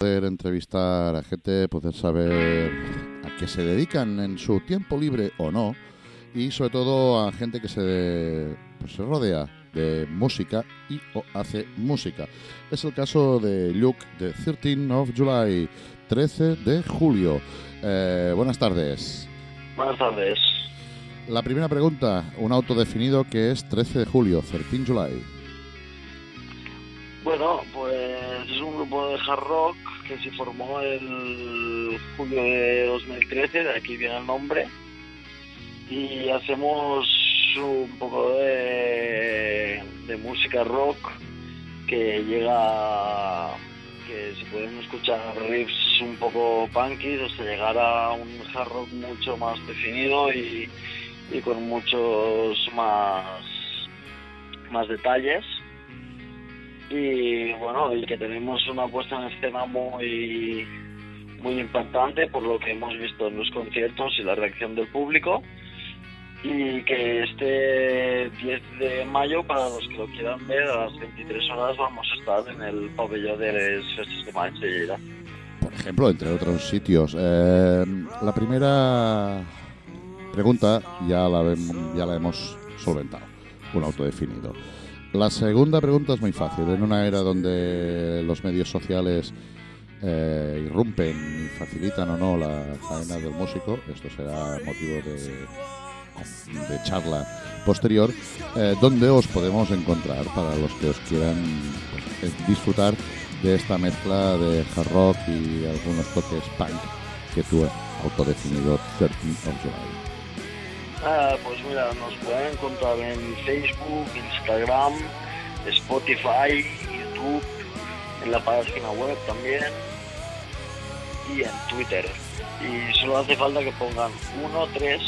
Poder entrevistar a gente, poder saber a qué se dedican en su tiempo libre o no. Y sobre todo a gente que se, pues, se rodea de música y o hace música. Es el caso de Luke de 13 of July, 13 de julio. Eh, buenas tardes. Buenas tardes. La primera pregunta, un autodefinido que es 13 de julio, 13 July. Bueno, pues es un grupo de hard rock que se formó el julio de 2013, de aquí viene el nombre, y hacemos un poco de, música rock que llega, que se pueden escuchar riffs un poco punky, hasta llegar a un hard rock mucho más definido y, y con muchos más, más detalles y bueno y que tenemos una puesta en escena muy muy impactante por lo que hemos visto en los conciertos y la reacción del público y que este 10 de mayo para los que lo quieran ver a las 23 horas vamos a estar en el pabellón de los Festes de Lleida. Por ejemplo, entre otros sitios. Eh, la primera pregunta ya la, ya la hemos solventado, un autodefinido. La segunda pregunta es muy fácil. En una era donde los medios sociales eh, irrumpen y facilitan o no la faena del músico, esto será motivo de, de charla posterior, eh, ¿dónde os podemos encontrar para los que os quieran pues, disfrutar de esta mezcla de hard rock y algunos toques punk que tú has autodefinido 13 of July? Ah, pues mira, nos pueden encontrar en Facebook, Instagram, Spotify, YouTube, en la página web también y en Twitter. Y solo hace falta que pongan 13JULY,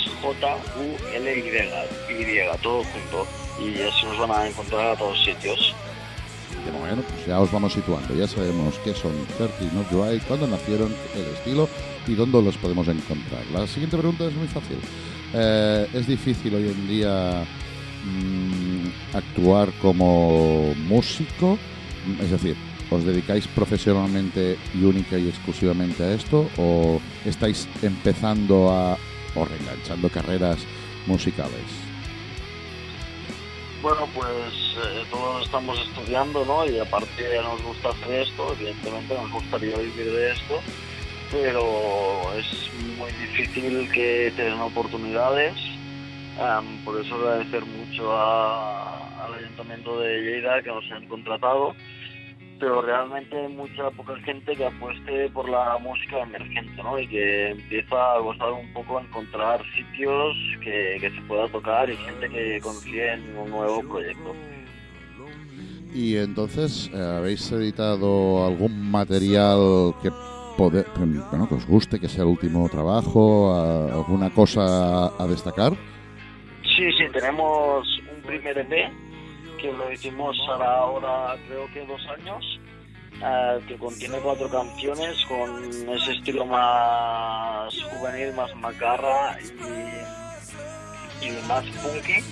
Y, todo junto. Y así nos van a encontrar a todos sitios. Momento, pues ya os vamos situando. Ya sabemos qué son 13 of July, cuándo nacieron, el estilo y dónde los podemos encontrar. La siguiente pregunta es muy fácil. Eh, ¿Es difícil hoy en día mm, actuar como músico? Es decir, ¿os dedicáis profesionalmente y única y exclusivamente a esto? ¿O estáis empezando a o reenganchando carreras musicales? Bueno, pues eh, todos estamos estudiando, ¿no? Y aparte nos gusta hacer esto, evidentemente nos gustaría vivir de esto, pero es muy difícil que tengan oportunidades. Am, por eso agradecer mucho a- al Ayuntamiento de Lleida que nos han contratado, pero realmente hay mucha poca gente que apueste por la música emergente, ¿no? Y que empieza a costar un poco encontrar sitios que, que se pueda tocar y gente que confíe en un nuevo proyecto. Y entonces, ¿habéis editado algún material que, bueno, que os guste, que sea el último trabajo, alguna cosa a destacar? Sí, sí, tenemos un primer EP que lo hicimos ahora, creo que dos años, eh, que contiene cuatro canciones con ese estilo más juvenil, más macarra y, y más punky.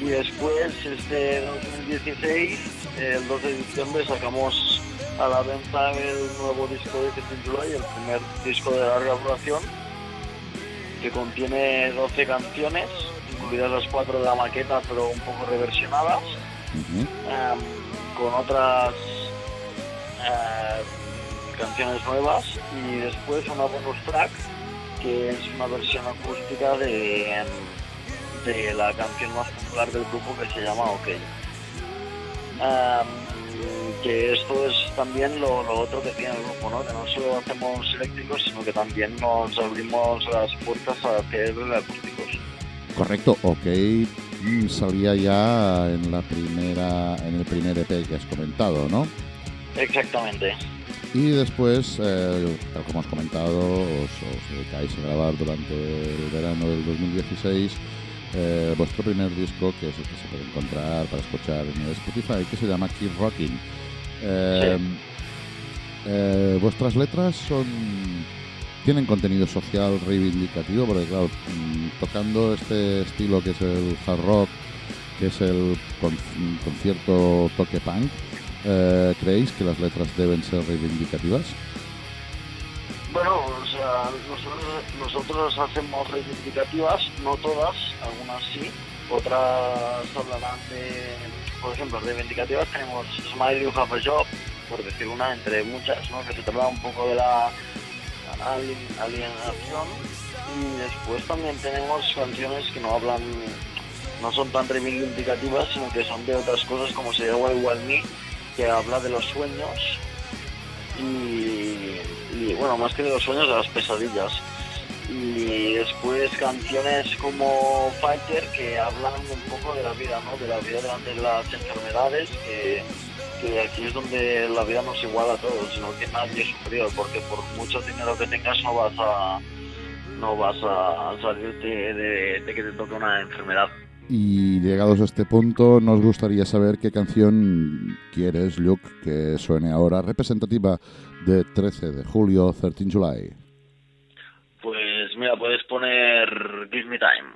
Y después, este 2016, el 2 de diciembre, sacamos a la venta el nuevo disco de Titular y el primer disco de larga duración que contiene 12 canciones, incluidas las cuatro de la maqueta, pero un poco reversionadas, em, con otras em, canciones nuevas y después una bonus track que es una versión acústica de, em, de la canción más popular del grupo que se llama OK. Que esto es también lo, lo otro que tiene el grupo, ¿no? que no solo hacemos eléctricos, sino que también nos abrimos las puertas a hacer acústicos. Correcto, ok. mm, Salía ya en la primera, en el primer EP que has comentado, ¿no? Exactamente. Y después, eh, tal como has comentado, os, os dedicáis a grabar durante el verano del 2016 eh, vuestro primer disco, que es el que se puede encontrar para escuchar en el Spotify, que se llama Keep Rocking. Eh, eh, vuestras letras son tienen contenido social reivindicativo, porque claro, mm, tocando este estilo que es el hard rock, que es el con- concierto toque punk, eh, ¿creéis que las letras deben ser reivindicativas? Bueno, o sea, nosotros, nosotros hacemos reivindicativas, no todas, algunas sí, otras hablarán de, por ejemplo, reivindicativas tenemos Smile You Have a Job, por decir una entre muchas, ¿no? que se trata un poco de la alien- alienación y después también tenemos canciones que no hablan, no son tan reivindicativas, sino que son de otras cosas como se llama Igual Me, que habla de los sueños y, bueno, más que de los sueños, de las pesadillas. Y después canciones como Fighter que hablan un poco de la vida, ¿no? De la vida durante las enfermedades, que, aquí es donde la vida no es igual a todos, sino que nadie es superior, porque por mucho dinero que tengas no vas a no vas a salirte de, de que te toque una enfermedad. Y llegados a este punto, nos gustaría saber qué canción quieres, Luke, que suene ahora representativa de 13 de julio, 13 July. Mira, puedes poner Give Me Time.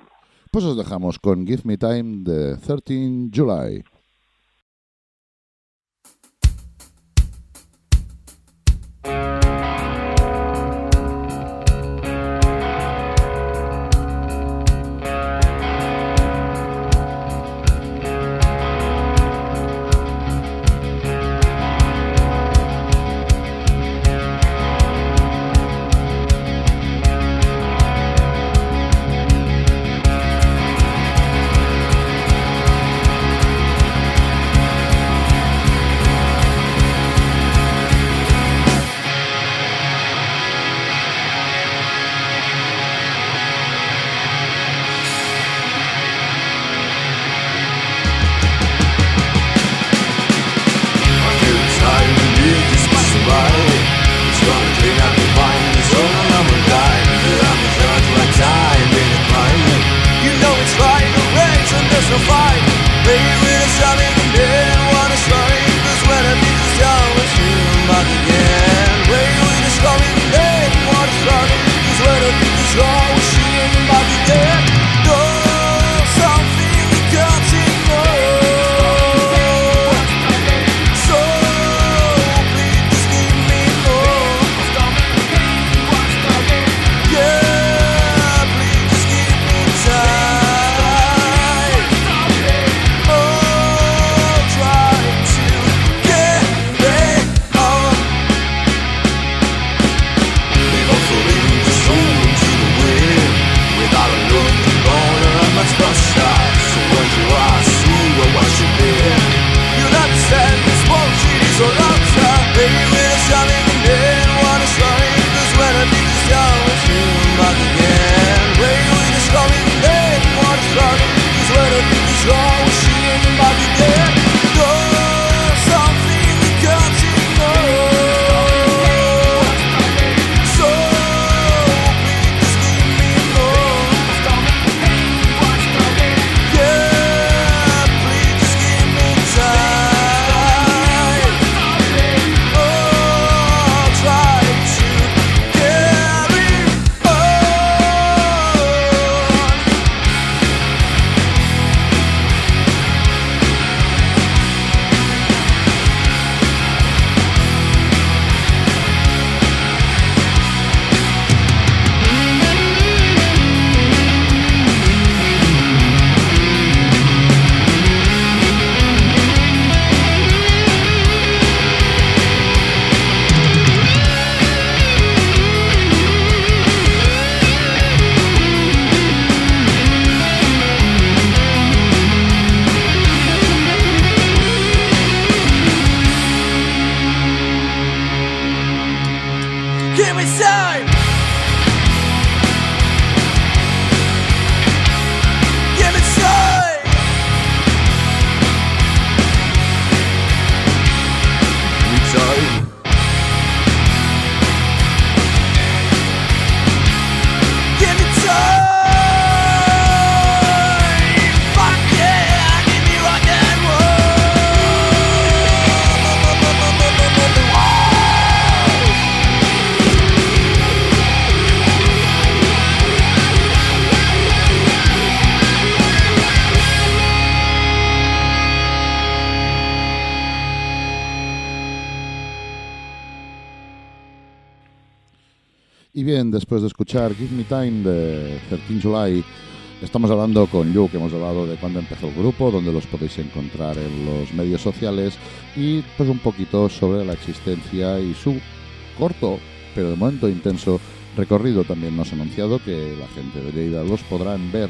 Pues os dejamos con Give Me Time de 13 July. Give Y bien, después de escuchar Give Me Time de 13 July, estamos hablando con Luke, hemos hablado de cuándo empezó el grupo, dónde los podéis encontrar en los medios sociales y pues un poquito sobre la existencia y su corto, pero de momento intenso recorrido. También nos ha anunciado que la gente de Lleida los podrán ver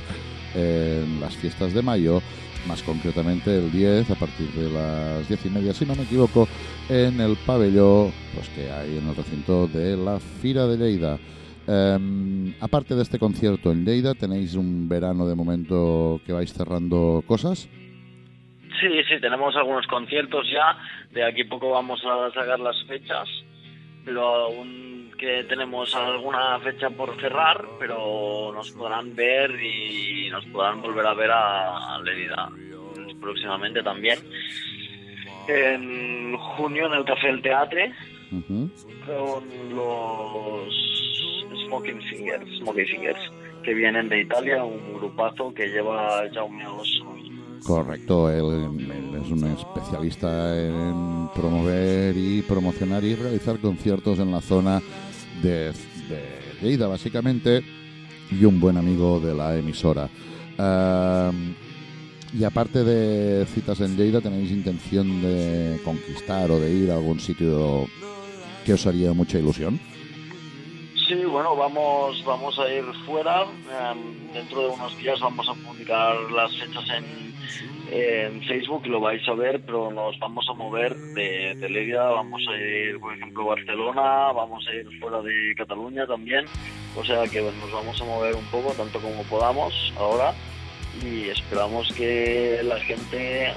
en las fiestas de mayo, más concretamente el 10 a partir de las 10 y media, si no me equivoco, en el pabellón pues, que hay en el recinto de la Fira de Lleida. Em, aparte de este concierto en Lleida, ¿tenéis un verano de momento que vais cerrando cosas? Sí, sí, tenemos algunos conciertos ya. De aquí a poco vamos a sacar las fechas, pero aún que tenemos alguna fecha por cerrar, pero nos podrán ver y nos podrán volver a ver a, a próximamente también. En junio en el Café del Teatre con los Smoking Fingers, Smoking Fingers, que vienen de Italia, un grupazo que lleva Jaume Oso. Correcto, él, él es un especialista en promover y promocionar y realizar conciertos en la zona de, de básicamente, y un buen amigo de la emisora. Am, y aparte de citas en Lleida, ¿tenéis intención de conquistar o de ir a algún sitio que os haría mucha ilusión? Sí, bueno, vamos, vamos a ir fuera. em, dentro de unos días vamos a publicar las fechas en, en Facebook lo vais a ver, pero nos vamos a mover de, de. Vamos a ir, por ejemplo, a Barcelona, vamos a ir fuera de Cataluña también. O sea que nos vamos a mover un poco, tanto como podamos ahora. Y esperamos que la gente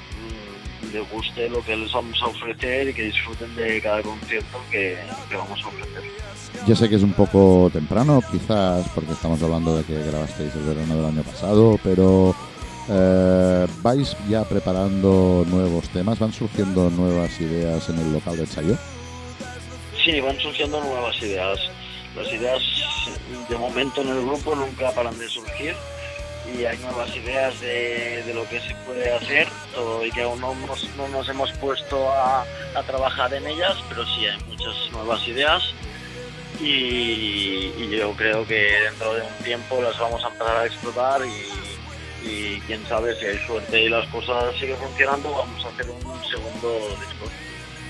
mm, le guste lo que les vamos a ofrecer y que disfruten de cada concierto que, que vamos a ofrecer. Ya sé que es un poco temprano, quizás porque estamos hablando de que grabasteis el verano del año pasado, pero eh, vais ya preparando nuevos temas, van surgiendo nuevas ideas en el local de ensayo. Sí, van surgiendo nuevas ideas. Las ideas de momento en el grupo nunca paran de surgir y hay nuevas ideas de, de lo que se puede hacer todo y que aún no nos, no nos hemos puesto a, a trabajar en ellas, pero sí hay muchas nuevas ideas y, yo creo que dentro de un tiempo las vamos a empezar a explotar y, y quién sabe si hay suerte y las cosas siguen funcionando, vamos a hacer un segundo disco.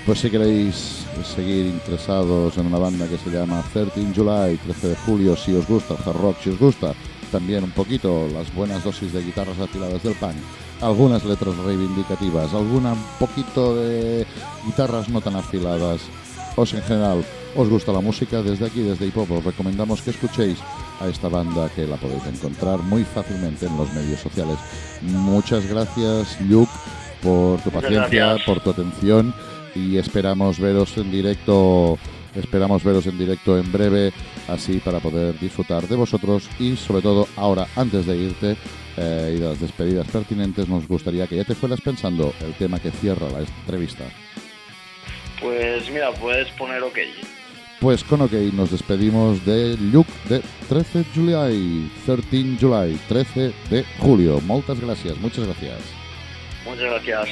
Pues si queréis seguir interesados en una banda que se llama 13 July, 13 de julio, si os gusta hard rock, si os gusta también un poquito las buenas dosis de guitarras afiladas del punk, algunas letras reivindicativas, alguna un poquito de guitarras no tan afiladas, o si en general os gusta la música, desde aquí, desde Hip Hop, os recomendamos que escuchéis a esta banda que la podéis encontrar muy fácilmente en los medios sociales. Muchas gracias, Luke, por tu Muchas paciencia, gracias. por tu atención y esperamos veros en directo esperamos veros en directo en breve así para poder disfrutar de vosotros y sobre todo ahora antes de irte eh, y de las despedidas pertinentes nos gustaría que ya te fueras pensando el tema que cierra la entrevista Pues mira, puedes poner OK. pues con OK nos despedimos de Luke de 13 July 13 July 13 de julio muchas gracias muchas gracias Muchas gracias.